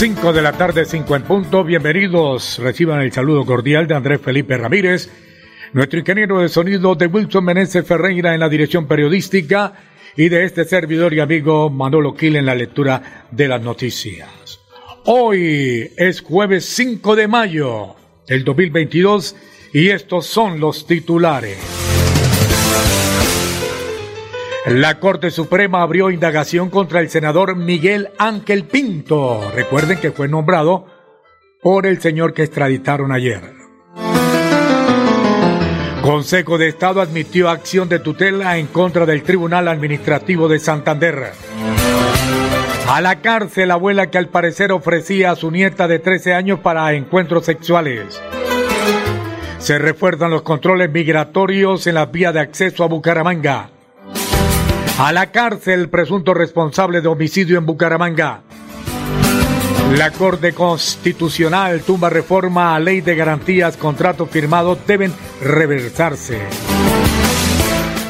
5 de la tarde, 5 en punto. Bienvenidos. Reciban el saludo cordial de Andrés Felipe Ramírez, nuestro ingeniero de sonido de Wilson Meneses Ferreira en la dirección periodística y de este servidor y amigo Manolo Quil en la lectura de las noticias. Hoy es jueves 5 de mayo del 2022 y estos son los titulares. La Corte Suprema abrió indagación contra el senador Miguel Ángel Pinto. Recuerden que fue nombrado por el señor que extraditaron ayer. Consejo de Estado admitió acción de tutela en contra del Tribunal Administrativo de Santander. A la cárcel, la abuela que al parecer ofrecía a su nieta de 13 años para encuentros sexuales. Se refuerzan los controles migratorios en la vía de acceso a Bucaramanga. A la cárcel, presunto responsable de homicidio en Bucaramanga. La Corte Constitucional tumba reforma a ley de garantías, contratos firmados deben reversarse.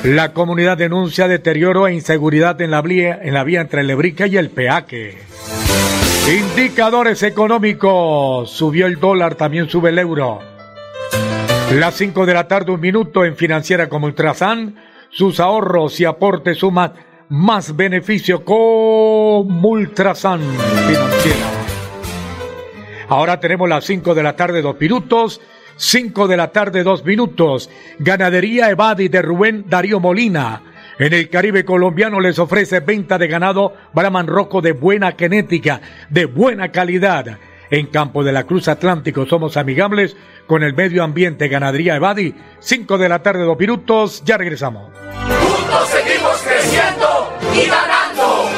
La comunidad denuncia deterioro e inseguridad en la vía, en la vía entre Lebrica y el Peaque. Indicadores económicos. Subió el dólar, también sube el euro. Las 5 de la tarde, un minuto en Financiera como Ultrasan sus ahorros y aportes suman más beneficio con Multrasan Financiera. Ahora tenemos las 5 de la tarde, dos minutos. 5 de la tarde, dos minutos. Ganadería Evadi de Rubén Darío Molina. En el Caribe colombiano les ofrece venta de ganado Brahman Roco de buena genética, de buena calidad. En Campo de la Cruz Atlántico somos amigables con el medio ambiente Ganadería Evadi. 5 de la tarde, dos minutos. Ya regresamos. Juntos seguimos creciendo.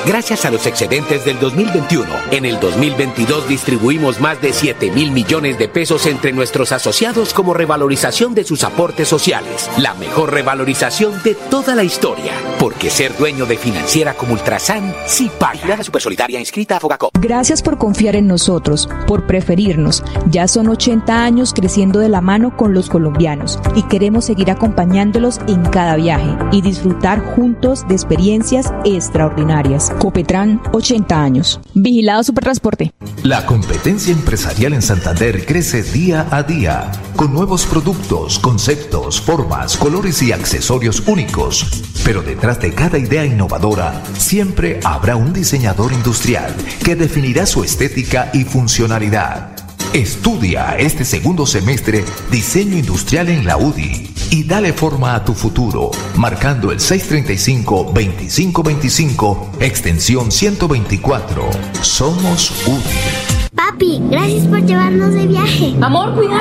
Gracias a los excedentes del 2021, en el 2022 distribuimos más de 7 mil millones de pesos entre nuestros asociados como revalorización de sus aportes sociales. La mejor revalorización de toda la historia. Porque ser dueño de financiera como Ultrasan sí paga. La Supersolidaria inscrita a Fogacop. Gracias por confiar en nosotros, por preferirnos. Ya son 80 años creciendo de la mano con los colombianos y queremos seguir acompañándolos en cada viaje y disfrutar juntos de experiencias extraordinarias. Copetran, 80 años. Vigilado Supertransporte. La competencia empresarial en Santander crece día a día, con nuevos productos, conceptos, formas, colores y accesorios únicos. Pero detrás de cada idea innovadora, siempre habrá un diseñador industrial que definirá su estética y funcionalidad. Estudia este segundo semestre diseño industrial en la UDI y dale forma a tu futuro, marcando el 635-2525, extensión 124. Somos UDI. Papi, gracias por llevarnos de viaje. Amor, cuidado.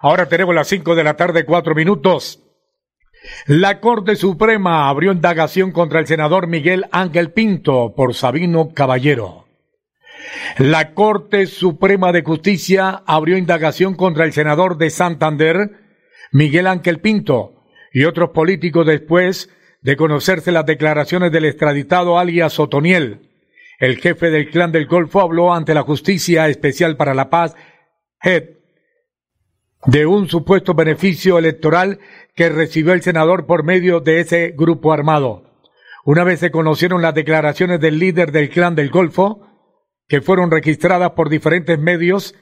ahora tenemos las 5 de la tarde, cuatro minutos. La Corte Suprema abrió indagación contra el senador Miguel Ángel Pinto por Sabino Caballero. La Corte Suprema de Justicia abrió indagación contra el senador de Santander, Miguel Ángel Pinto, y otros políticos después de conocerse las declaraciones del extraditado alias Otoniel. El jefe del clan del Golfo habló ante la Justicia Especial para la Paz, de un supuesto beneficio electoral que recibió el senador por medio de ese grupo armado. Una vez se conocieron las declaraciones del líder del clan del Golfo, que fueron registradas por diferentes medios,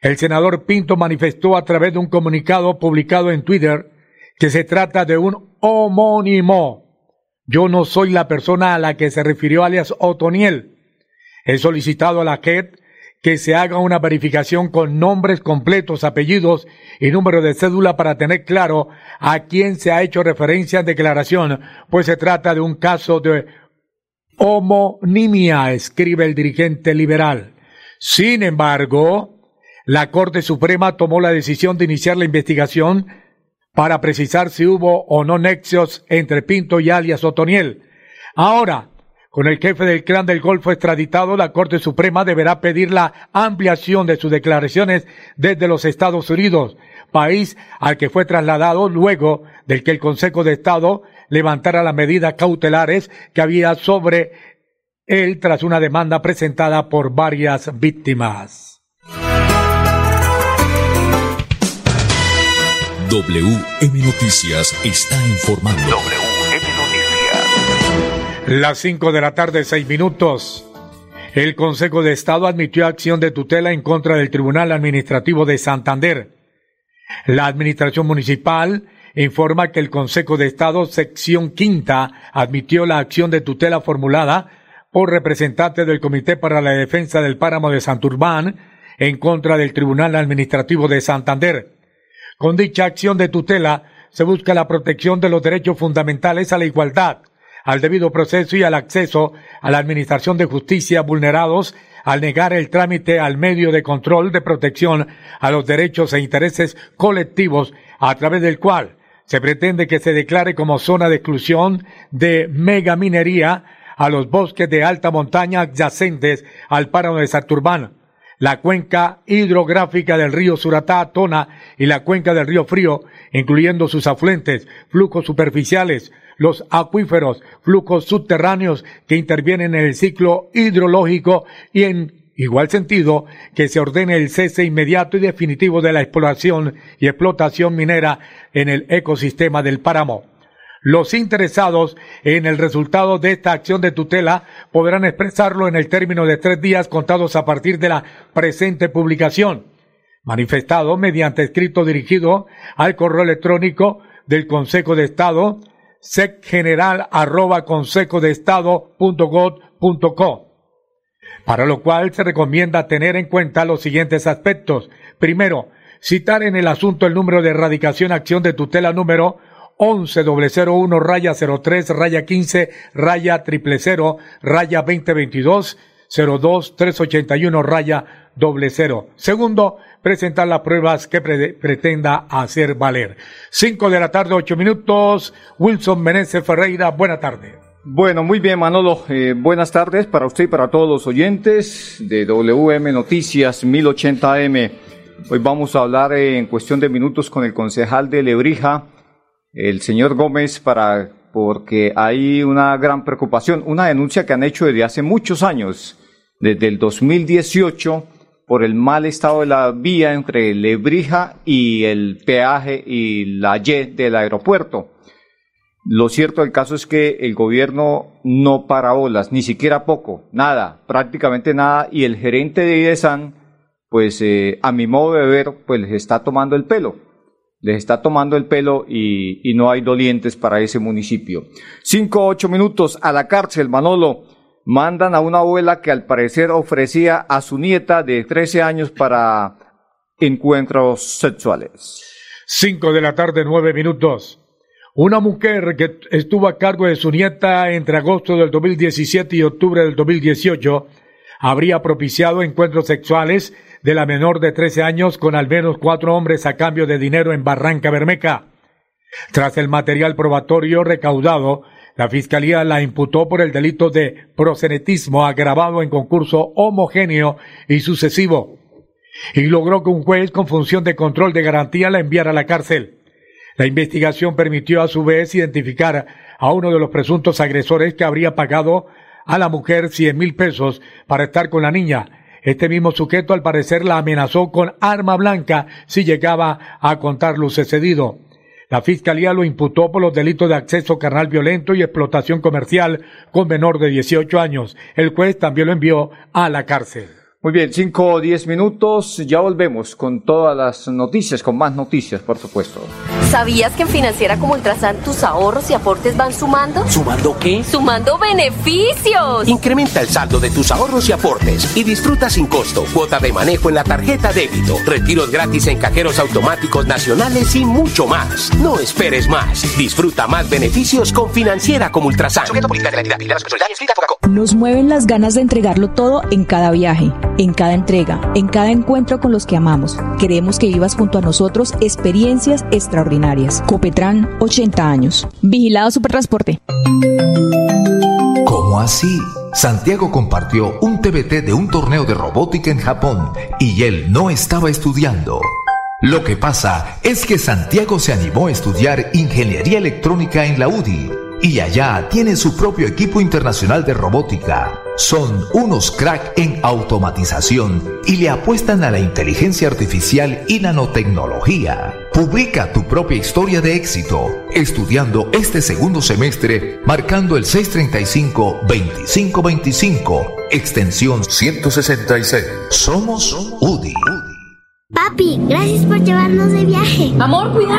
el senador Pinto manifestó a través de un comunicado publicado en Twitter que se trata de un homónimo. Yo no soy la persona a la que se refirió alias Otoniel. He solicitado a la JET que se haga una verificación con nombres completos, apellidos y número de cédula para tener claro a quién se ha hecho referencia en declaración, pues se trata de un caso de homonimia, escribe el dirigente liberal. Sin embargo, la Corte Suprema tomó la decisión de iniciar la investigación para precisar si hubo o no nexos entre Pinto y alias Otoniel. Ahora, con el jefe del clan del Golfo extraditado, la Corte Suprema deberá pedir la ampliación de sus declaraciones desde los Estados Unidos, país al que fue trasladado luego del que el Consejo de Estado levantara las medidas cautelares que había sobre él tras una demanda presentada por varias víctimas. WM Noticias está informando. Las 5 de la tarde, 6 minutos. El Consejo de Estado admitió acción de tutela en contra del Tribunal Administrativo de Santander. La Administración Municipal informa que el Consejo de Estado, sección quinta, admitió la acción de tutela formulada por representantes del Comité para la Defensa del Páramo de Santurbán en contra del Tribunal Administrativo de Santander. Con dicha acción de tutela se busca la protección de los derechos fundamentales a la igualdad, al debido proceso y al acceso a la administración de justicia vulnerados al negar el trámite al medio de control de protección a los derechos e intereses colectivos a través del cual se pretende que se declare como zona de exclusión de megaminería a los bosques de alta montaña adyacentes al páramo de Saturbán, la cuenca hidrográfica del río Suratá, Tona y la cuenca del río Frío, incluyendo sus afluentes, flujos superficiales, los acuíferos, flujos subterráneos que intervienen en el ciclo hidrológico y en igual sentido que se ordene el cese inmediato y definitivo de la exploración y explotación minera en el ecosistema del páramo. Los interesados en el resultado de esta acción de tutela podrán expresarlo en el término de tres días contados a partir de la presente publicación, manifestado mediante escrito dirigido al correo electrónico del Consejo de Estado para lo cual se recomienda tener en cuenta los siguientes aspectos. Primero, citar en el asunto el número de erradicación acción de tutela número 11 raya 03 raya 15 raya triple cero raya 2022 02 381 raya doble cero. Segundo, presentar las pruebas que pretenda hacer valer. Cinco de la tarde, ocho minutos. Wilson Meneses Ferreira, buena tarde. Bueno, muy bien, Manolo. Eh, buenas tardes para usted y para todos los oyentes de WM Noticias 1080M. Hoy vamos a hablar en cuestión de minutos con el concejal de Lebrija, el señor Gómez, para porque hay una gran preocupación, una denuncia que han hecho desde hace muchos años, desde el 2018 por el mal estado de la vía entre Lebrija y el peaje y la Y del aeropuerto. Lo cierto del caso es que el gobierno no para olas, ni siquiera poco, nada, prácticamente nada, y el gerente de IDESAN, pues eh, a mi modo de ver, pues les está tomando el pelo. Les está tomando el pelo y, y no hay dolientes para ese municipio. Cinco, ocho minutos a la cárcel, Manolo mandan a una abuela que al parecer ofrecía a su nieta de 13 años para encuentros sexuales. Cinco de la tarde, nueve minutos. Una mujer que estuvo a cargo de su nieta entre agosto del 2017 y octubre del 2018 habría propiciado encuentros sexuales de la menor de 13 años con al menos cuatro hombres a cambio de dinero en Barranca Bermeja. Tras el material probatorio recaudado, la Fiscalía la imputó por el delito de prosenetismo agravado en concurso homogéneo y sucesivo y logró que un juez con función de control de garantía la enviara a la cárcel. La investigación permitió a su vez identificar a uno de los presuntos agresores que habría pagado a la mujer cien mil pesos para estar con la niña. Este mismo sujeto al parecer la amenazó con arma blanca si llegaba a contar lo sucedido. La fiscalía lo imputó por los delitos de acceso carnal violento y explotación comercial con menor de 18 años. El juez también lo envió a la cárcel. Muy bien, cinco o diez minutos, ya volvemos con todas las noticias, con más noticias, por supuesto. ¿Sabías que en Financiera como Ultrasan tus ahorros y aportes van sumando? ¿Sumando qué? ¡Sumando beneficios! Incrementa el saldo de tus ahorros y aportes y disfruta sin costo cuota de manejo en la tarjeta débito, retiros gratis en cajeros automáticos nacionales y mucho más. No esperes más. Disfruta más beneficios con Financiera como Ultrasan. Nos mueven las ganas de entregarlo todo en cada viaje en cada entrega, en cada encuentro con los que amamos. Queremos que vivas junto a nosotros experiencias extraordinarias. Copetran, 80 años. Vigilado Supertransporte. ¿Cómo así? Santiago compartió un TBT de un torneo de robótica en Japón y él no estaba estudiando. Lo que pasa es que Santiago se animó a estudiar ingeniería electrónica en la UDI y allá tiene su propio equipo internacional de robótica. Son unos crack en automatización y le apuestan a la inteligencia artificial y nanotecnología. Publica tu propia historia de éxito estudiando este segundo semestre marcando el 635-2525, extensión 166. Somos UDI. Papi, gracias por llevarnos de viaje. Amor, cuidado.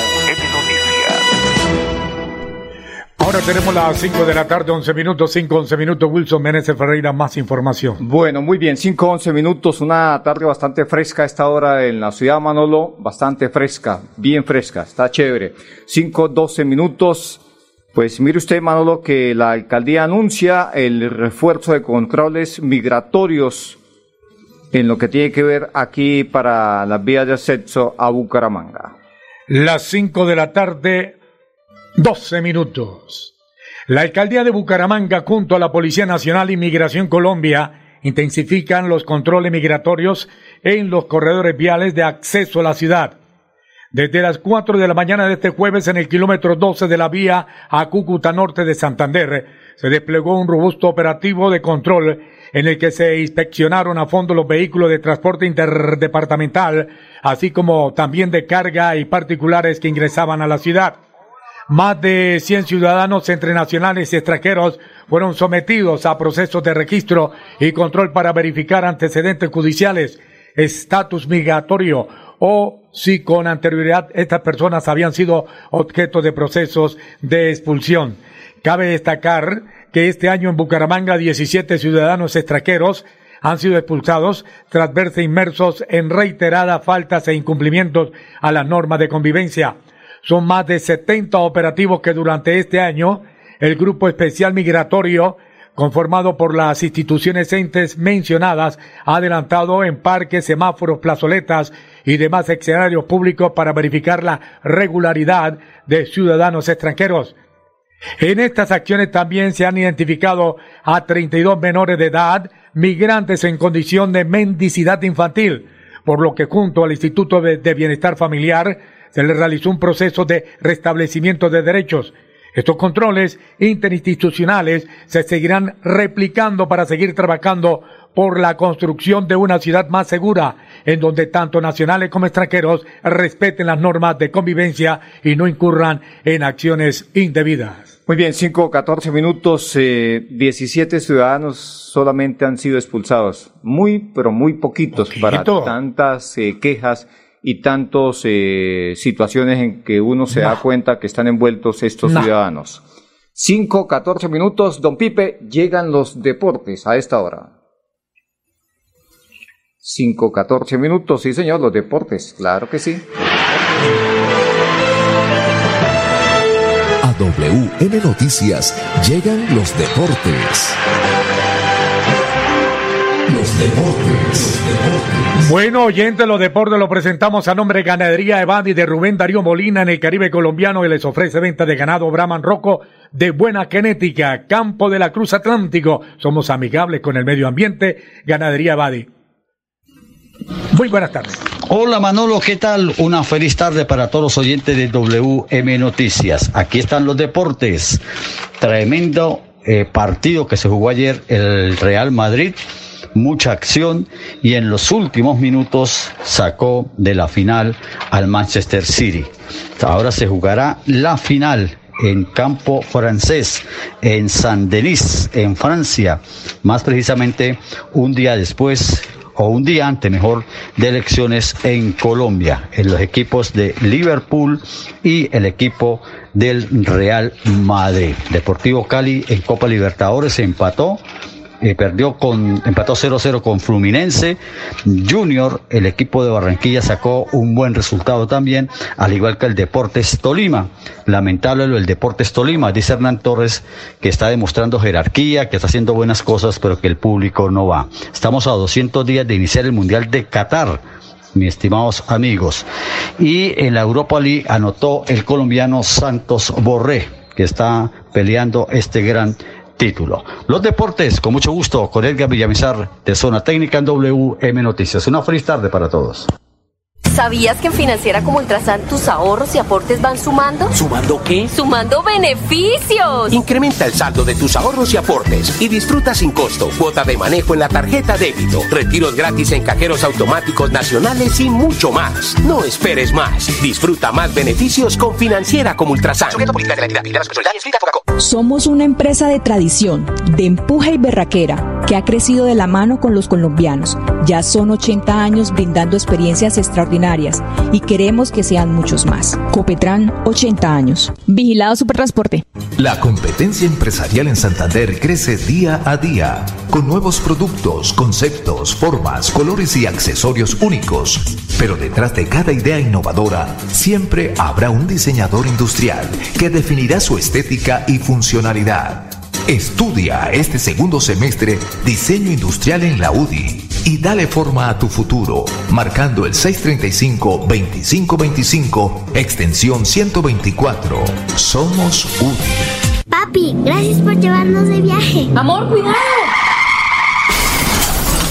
Ahora tenemos las 5 de la tarde, 11 minutos, 5, 11 minutos. Wilson Menezes Ferreira, más información. Bueno, muy bien, 5, 11 minutos, una tarde bastante fresca a esta hora en la ciudad de Manolo, bastante fresca, bien fresca, está chévere. 5, 12 minutos. Pues mire usted, Manolo, que la alcaldía anuncia el refuerzo de controles migratorios en lo que tiene que ver aquí para las vías de acceso a Bucaramanga. Las 5 de la tarde, 12 minutos. La alcaldía de Bucaramanga junto a la Policía Nacional y Migración Colombia intensifican los controles migratorios en los corredores viales de acceso a la ciudad. Desde las 4 de la mañana de este jueves en el kilómetro 12 de la vía a Cúcuta Norte de Santander se desplegó un robusto operativo de control en el que se inspeccionaron a fondo los vehículos de transporte interdepartamental, así como también de carga y particulares que ingresaban a la ciudad. Más de 100 ciudadanos entre nacionales y extranjeros fueron sometidos a procesos de registro y control para verificar antecedentes judiciales, estatus migratorio o si con anterioridad estas personas habían sido objeto de procesos de expulsión. Cabe destacar que este año en Bucaramanga 17 ciudadanos extranjeros han sido expulsados tras verse inmersos en reiteradas faltas e incumplimientos a las normas de convivencia. Son más de 70 operativos que durante este año el Grupo Especial Migratorio, conformado por las instituciones entes mencionadas, ha adelantado en parques, semáforos, plazoletas y demás escenarios públicos para verificar la regularidad de ciudadanos extranjeros. En estas acciones también se han identificado a 32 menores de edad, migrantes en condición de mendicidad infantil, por lo que junto al Instituto de, Bienestar Familiar se les realizó un proceso de restablecimiento de derechos. Estos controles interinstitucionales se seguirán replicando para seguir trabajando por la construcción de una ciudad más segura, en donde tanto nacionales como extranjeros respeten las normas de convivencia y no incurran en acciones indebidas. Muy bien, 5 14 minutos, eh, 17 ciudadanos solamente han sido expulsados. Muy, pero muy poquitos para tantas eh, quejas y tantas eh, situaciones en que uno se da cuenta que están envueltos estos ciudadanos. 5, 14 minutos, don Pipe, llegan los deportes a esta hora. 5, 14 minutos, sí señor, los deportes, claro que sí. A WM Noticias llegan los deportes. Los deportes. Bueno, oyentes, los deportes lo presentamos a nombre de Ganadería Evadi de Rubén Darío Molina en el Caribe colombiano y les ofrece venta de ganado Brahman Roco de buena genética, Campo de la Cruz Atlántico. Somos amigables con el medio ambiente, Ganadería Badi. Muy buenas tardes. Hola Manolo, ¿qué tal? Una feliz tarde para todos los oyentes de WM Noticias. Aquí están los deportes. Tremendo eh, partido que se jugó ayer el Real Madrid mucha acción y en los últimos minutos sacó de la final al Manchester City. Ahora se jugará la final en campo francés, en Saint-Denis, en Francia, más precisamente un día después o un día antes, mejor, de elecciones en Colombia, en los equipos de Liverpool y el equipo del Real Madrid. Deportivo Cali en Copa Libertadores empató perdió con, empató 0-0 con Fluminense. Junior, el equipo de Barranquilla sacó un buen resultado también, al igual que el Deportes Tolima. Lamentable lo del Deportes Tolima, dice Hernán Torres, que está demostrando jerarquía, que está haciendo buenas cosas, pero que el público no va. Estamos a 200 días de iniciar el Mundial de Qatar mis estimados amigos. Y en la Europa League anotó el colombiano Santos Borré, que está peleando este gran título. Los deportes, con mucho gusto, con Edgar Villamizar de Zona Técnica en WM Noticias. Una feliz tarde para todos. ¿Sabías que en Financiera como Ultrasan tus ahorros y aportes van sumando? ¿Sumando qué? ¡Sumando beneficios! Incrementa el saldo de tus ahorros y aportes y disfruta sin costo cuota de manejo en la tarjeta débito, retiros gratis en cajeros automáticos nacionales y mucho más. No esperes más. Disfruta más beneficios con Financiera como Ultrasan. Somos una empresa de tradición, de empuje y berraquera, que ha crecido de la mano con los colombianos. Ya son 80 años brindando experiencias extraordinarias y queremos que sean muchos más. Copetran, 80 años. Vigilado Supertransporte. La competencia empresarial en Santander crece día a día, con nuevos productos, conceptos, formas, colores y accesorios únicos. Pero detrás de cada idea innovadora, siempre habrá un diseñador industrial que definirá su estética y funcionalidad. Estudia este segundo semestre diseño industrial en la UDI y dale forma a tu futuro, marcando el 635-2525, extensión 124. Somos UDI. Papi, gracias por llevarnos de viaje. Amor, cuidado.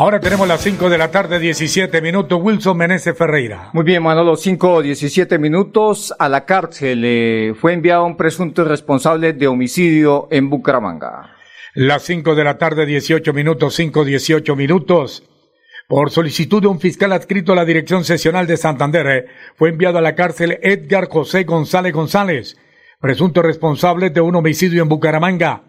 Ahora tenemos las 5 de la tarde, 17 minutos. Wilson Meneses Ferreira. Muy bien, Manolo, 5, 17 minutos. A la cárcel eh, fue enviado un presunto responsable de homicidio en Bucaramanga. Las 5 de la tarde, 18 minutos, 5, 18 minutos. Por solicitud de un fiscal adscrito a la Dirección Sesional de Santander, eh, fue enviado a la cárcel Edgar José González González, presunto responsable de un homicidio en Bucaramanga.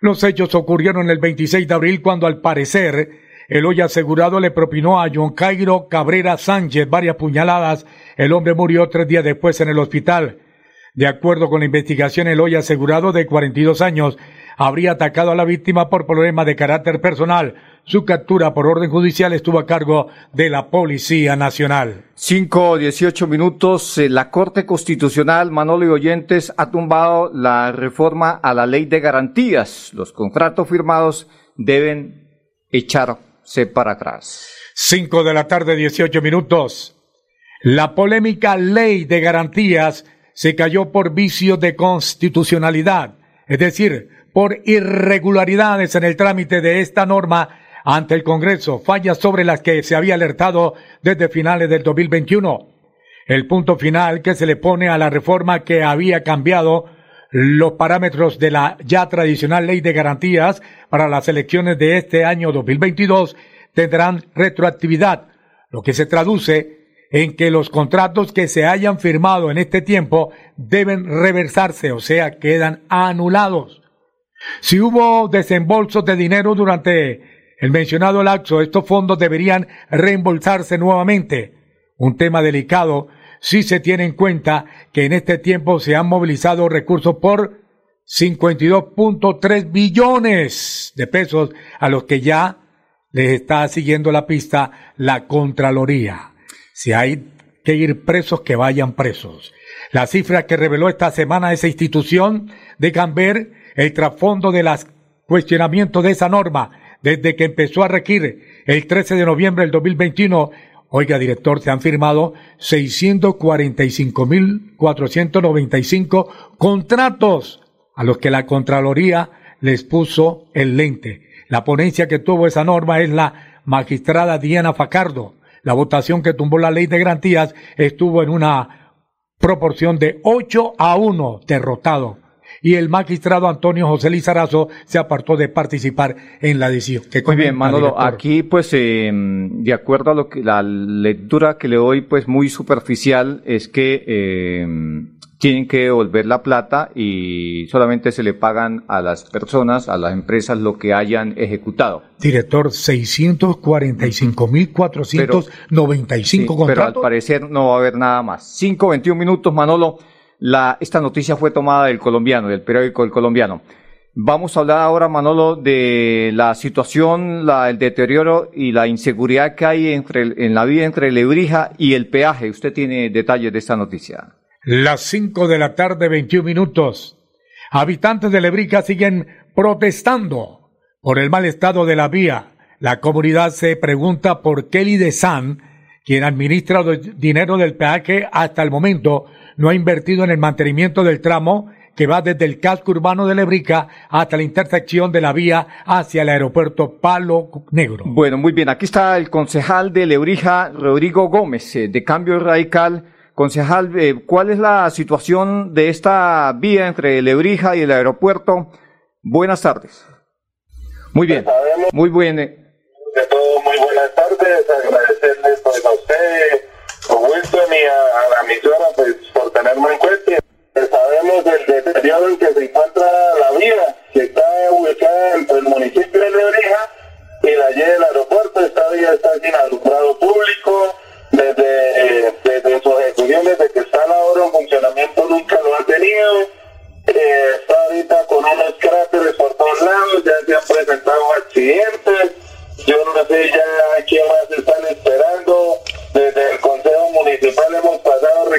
Los hechos ocurrieron el 26 de abril cuando al parecer el hoy asegurado le propinó a John Cairo Cabrera Sánchez varias puñaladas. El hombre murió tres días después en el hospital. De acuerdo con la investigación, el hoy asegurado de 42 años habría atacado a la víctima por problemas de carácter personal. Su captura por orden judicial estuvo a cargo de la Policía Nacional. 5, 18 minutos. Eh, La Corte Constitucional, Manolo y Oyentes, ha tumbado la reforma a la ley de garantías. Los contratos firmados deben echar para atrás. 5 de la tarde, 18 minutos. La polémica ley de garantías se cayó por vicios de constitucionalidad, es decir, por irregularidades en el trámite de esta norma ante el Congreso, fallas sobre las que se había alertado desde finales del 2021. El punto final que se le pone a la reforma que había cambiado los parámetros de la ya tradicional ley de garantías para las elecciones de este año 2022 tendrán retroactividad, lo que se traduce en que los contratos que se hayan firmado en este tiempo deben reversarse, o sea, quedan anulados. Si hubo desembolsos de dinero durante el mencionado lapso, estos fondos deberían reembolsarse nuevamente. Un tema delicado si se tiene en cuenta que en este tiempo se han movilizado recursos por 52.3 billones de pesos a los que ya les está siguiendo la pista la Contraloría. Si hay que ir presos, que vayan presos. La cifra que reveló esta semana esa institución dejan ver el trasfondo de los cuestionamientos de esa norma desde que empezó a regir el 13 de noviembre del 2021 Oiga, director, se han firmado 645.495 contratos a los que la Contraloría les puso el lente. La ponencia que tuvo esa norma es la magistrada Diana Facardo. La votación que tumbó la ley de garantías estuvo en una proporción de 8 a 1 derrotado y el magistrado Antonio José Lizarazo se apartó de participar en la decisión. Muy bien, Manolo, aquí pues eh, de acuerdo a lo que la lectura que le doy pues muy superficial es que eh, tienen que devolver la plata y solamente se le pagan a las personas, a las empresas lo que hayan ejecutado. Director, 645.495 sí, contratos. Pero al parecer no va a haber nada más. 5.21 minutos, Manolo. La, esta noticia fue tomada del colombiano, del periódico El Colombiano. Vamos a hablar ahora, Manolo, de la situación, la, el deterioro y la inseguridad que hay entre, en la vida entre Lebrija y el peaje. Usted tiene detalles de esta noticia. Las cinco de la tarde, 21 minutos. Habitantes de Lebrija siguen protestando por el mal estado de la vía. La comunidad se pregunta por qué el San, quien administra el dinero del peaje hasta el momento, no ha invertido en el mantenimiento del tramo que va desde el casco urbano de Lebrica hasta la intersección de la vía hacia el aeropuerto Palo Negro. Bueno, muy bien. Aquí está el concejal de Lebrija, Rodrigo Gómez, eh, de Cambio Radical. Concejal, eh, ¿cuál es la situación de esta vía entre Lebrija y el aeropuerto? Buenas tardes. Muy bien. Muy bien. De todo, muy buenas tardes. Agradecerles pues, a usted Wilson y a, a emisora pues, por tenerme en cuenta. Sabemos del deterioro en que se encuentra la vía, que está ubicada entre el municipio de Lebrija y la Y del aeropuerto. Esta vía está sin alumbrado público. Desde, desde su ejecución, desde que está la obra en funcionamiento, nunca lo ha tenido. Eh, está ahorita con unos cráteres por todos lados, ya se han presentado accidentes. Yo no sé ya quién más están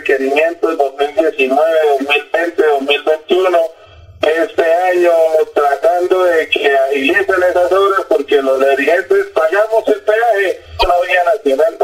requerimientos 2019, 2020, 2021. Este año tratando de que agilicen esas obras porque los dirigentes pagamos el peaje, la vía nacional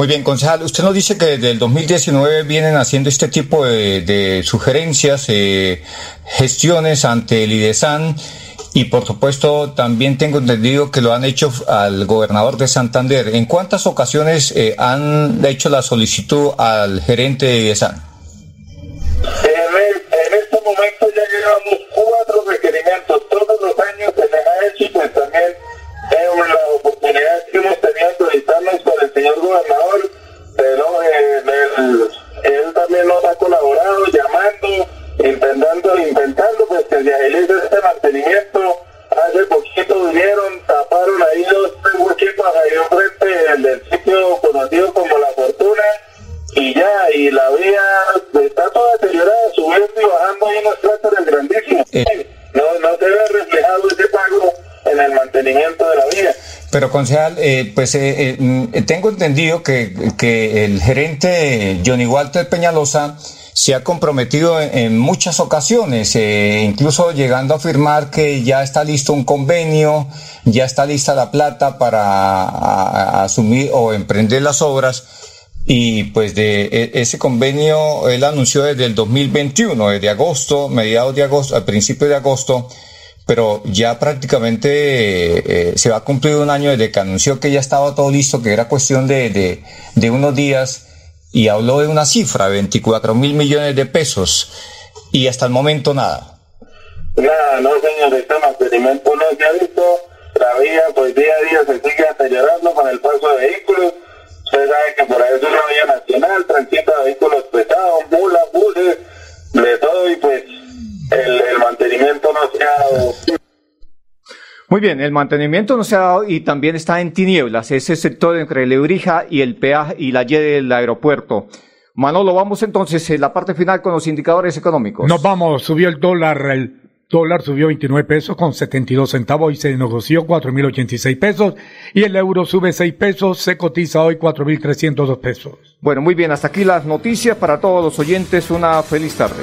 Muy bien, concejal, usted nos dice que desde el 2019 vienen haciendo este tipo de, de sugerencias, eh, gestiones ante el IDESAN y por supuesto también tengo entendido que lo han hecho al gobernador de Santander. ¿En cuántas ocasiones eh, han hecho la solicitud al gerente de IDESAN? Concejal, eh, pues eh, mm, tengo entendido que, que el gerente Johnny Walter Peñalosa se ha comprometido en, muchas ocasiones, incluso llegando a afirmar que ya está listo un convenio, ya está lista la plata para asumir o emprender las obras. Y pues de e, ese convenio él anunció desde el 2021, desde agosto, mediados de agosto, al principio de agosto, pero ya prácticamente eh, se va a cumplir un año desde que anunció que ya estaba todo listo, que era cuestión de, de, unos días, y habló de una cifra, 24 mil millones de pesos, y hasta el momento nada. Nada, no señor, este mantenimiento no se ha visto, la vía pues día a día se sigue acelerando con el paso de vehículos, Usted sabe que por ahí es una vía nacional, transita vehículos pesados, mulas, buses, de todo y pues el, el mantenimiento no se ha dado. Muy bien, el mantenimiento no se ha dado y también está en tinieblas, ese sector entre Lebrija y el peaje y la Y del aeropuerto. Manolo, vamos entonces en la parte final con los indicadores económicos. Nos vamos, subió el dólar, el dólar subió 29 pesos con 72 centavos y se negoció 4.086 pesos y el euro sube 6 pesos, se cotiza hoy 4.302 pesos. Bueno, muy bien, hasta aquí las noticias para todos los oyentes, una feliz tarde.